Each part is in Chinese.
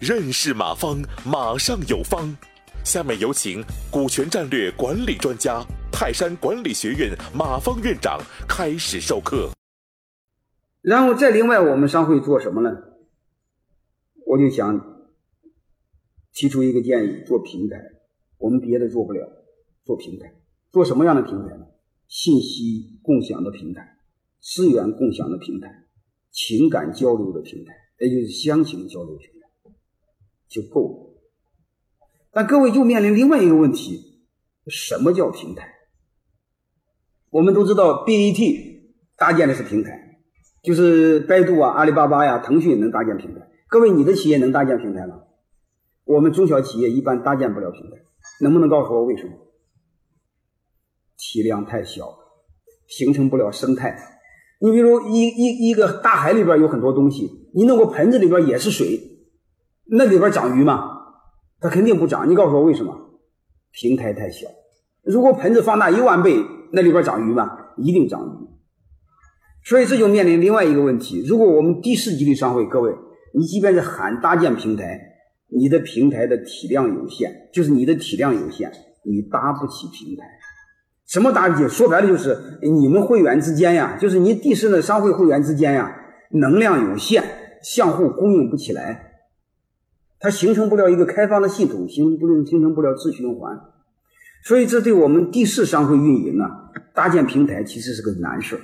认识马方，马上有方。下面有请股权战略管理专家、泰山管理学院马方院长开始授课。然后再另外，我们商会做什么呢？我就想提出一个建议：做平台。我们别的做不了，做平台。做什么样的平台呢？信息共享的平台，资源共享的平台，情感交流的平台，也就是乡情交流平台。就够了，但各位又面临另外一个问题：什么叫平台？我们都知道，BAT 搭建的是平台，就是百度啊、阿里巴巴呀、腾讯能搭建平台。各位，你的企业能搭建平台吗？我们中小企业一般搭建不了平台，能不能告诉我为什么？体量太小，形成不了生态。你比如一一一个大海里边有很多东西，你弄个盆子里边也是水。那里边长鱼吗？它肯定不长。你告诉我为什么？平台太小。如果盆子放大一万倍，那里边长鱼吗？一定长鱼。所以这就面临另外一个问题：如果我们第四级的商会，各位，你即便是喊搭建平台，你的平台的体量有限，就是你的体量有限，你搭不起平台。什么搭不起？说白了就是你们会员之间呀，就是你地市的商会会员之间呀，能量有限，相互供应不起来。它形成不了一个开放的系统，形不形成不了自循环，所以这对我们地市商会运营啊，搭建平台其实是个难事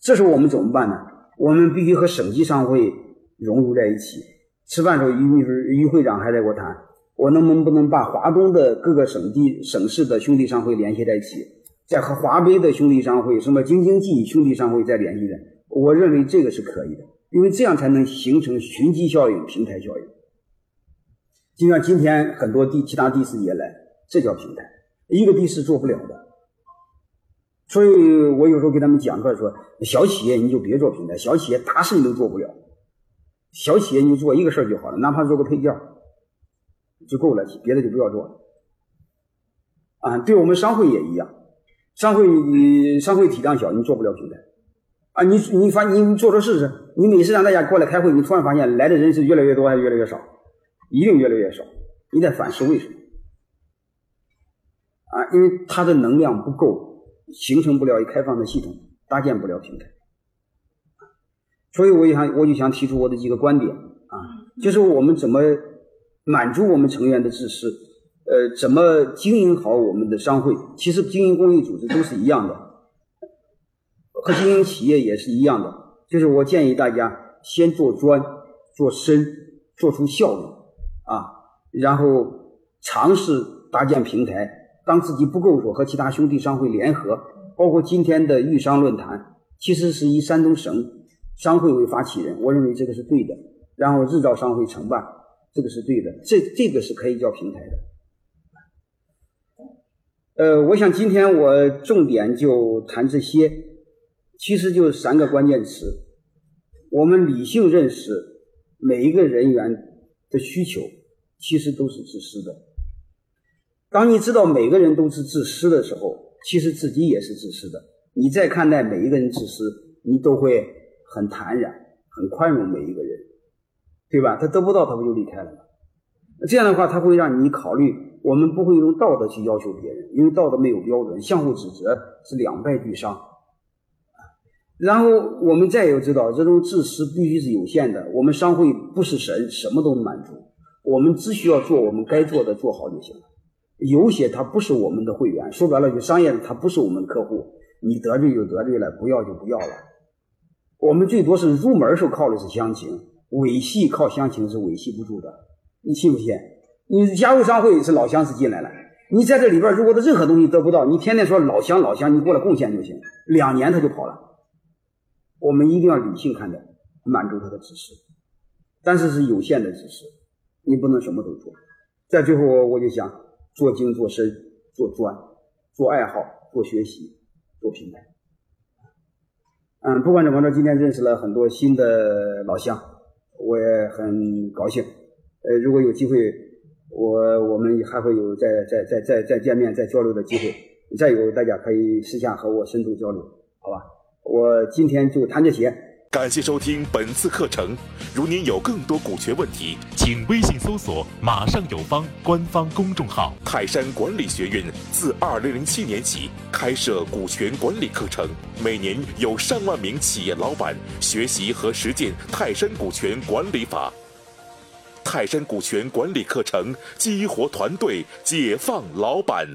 这时候我们怎么办呢？我们必须和省级商会融入在一起。吃饭时候，于秘书于会长还在给我谈，我能不能不能把华东的各个省地省市的兄弟商会联系在一起，再和华北的兄弟商会、什么京津冀兄弟商会再联系的？我认为这个是可以的，因为这样才能形成群集效应、平台效应。就像今天很多地其他地市也来，这叫平台，一个地市做不了的。所以我有时候给他们讲课说，小企业你就别做平台，小企业大事你都做不了，小企业你就做一个事儿就好了，哪怕做个配件就够了，别的就不要做了。啊，对我们商会也一样，商会你商会体量小，你做不了平台。啊，你你发你做做试试，你每次让大家过来开会，你突然发现来的人是越来越多还是越来越少？一定越来越少，你得反思为什么？啊，因为它的能量不够，形成不了一开放的系统，搭建不了平台。所以我想，我就想提出我的几个观点啊，就是我们怎么满足我们成员的自私，呃，怎么经营好我们的商会？其实经营公益组织都是一样的，和经营企业也是一样的。就是我建议大家先做专，做深，做出效率。啊，然后尝试搭建平台，当自己不够的时候，和其他兄弟商会联合，包括今天的豫商论坛，其实是以山东省商会为发起人，我认为这个是对的。然后日照商会承办，这个是对的，这这个是可以叫平台的。呃，我想今天我重点就谈这些，其实就是三个关键词：我们理性认识每一个人员。的需求其实都是自私的。当你知道每个人都是自私的时候，其实自己也是自私的。你再看待每一个人自私，你都会很坦然、很宽容每一个人，对吧？他得不到，他不就离开了吗？这样的话，他会让你考虑，我们不会用道德去要求别人，因为道德没有标准，相互指责是两败俱伤。然后我们再有知道，这种自私必须是有限的。我们商会不是神，什么都能满足。我们只需要做我们该做的，做好就行了。有些他不是我们的会员，说白了就商业，他不是我们客户，你得罪就得罪了，不要就不要了。我们最多是入门时候靠的是乡情，维系靠乡情是维系不住的。你信不信？你加入商会是老乡是进来了，你在这里边如果他任何东西得不到，你天天说老乡老乡，你过来贡献就行，两年他就跑了。我们一定要理性看待，满足他的支持，但是是有限的支持，你不能什么都做。在最后，我就想做精、做深、做专、做爱好、做学习、做平台。嗯，不管怎么着，今天认识了很多新的老乡，我也很高兴。呃，如果有机会，我我们还会有再再再再再见面、再交流的机会。再有，大家可以私下和我深度交流，好吧？我今天就谈这些。感谢收听本次课程。如您有更多股权问题，请微信搜索“马上有方”官方公众号。泰山管理学院自二零零七年起开设股权管理课程，每年有上万名企业老板学习和实践泰山股权管理法。泰山股权管理课程激活团队，解放老板。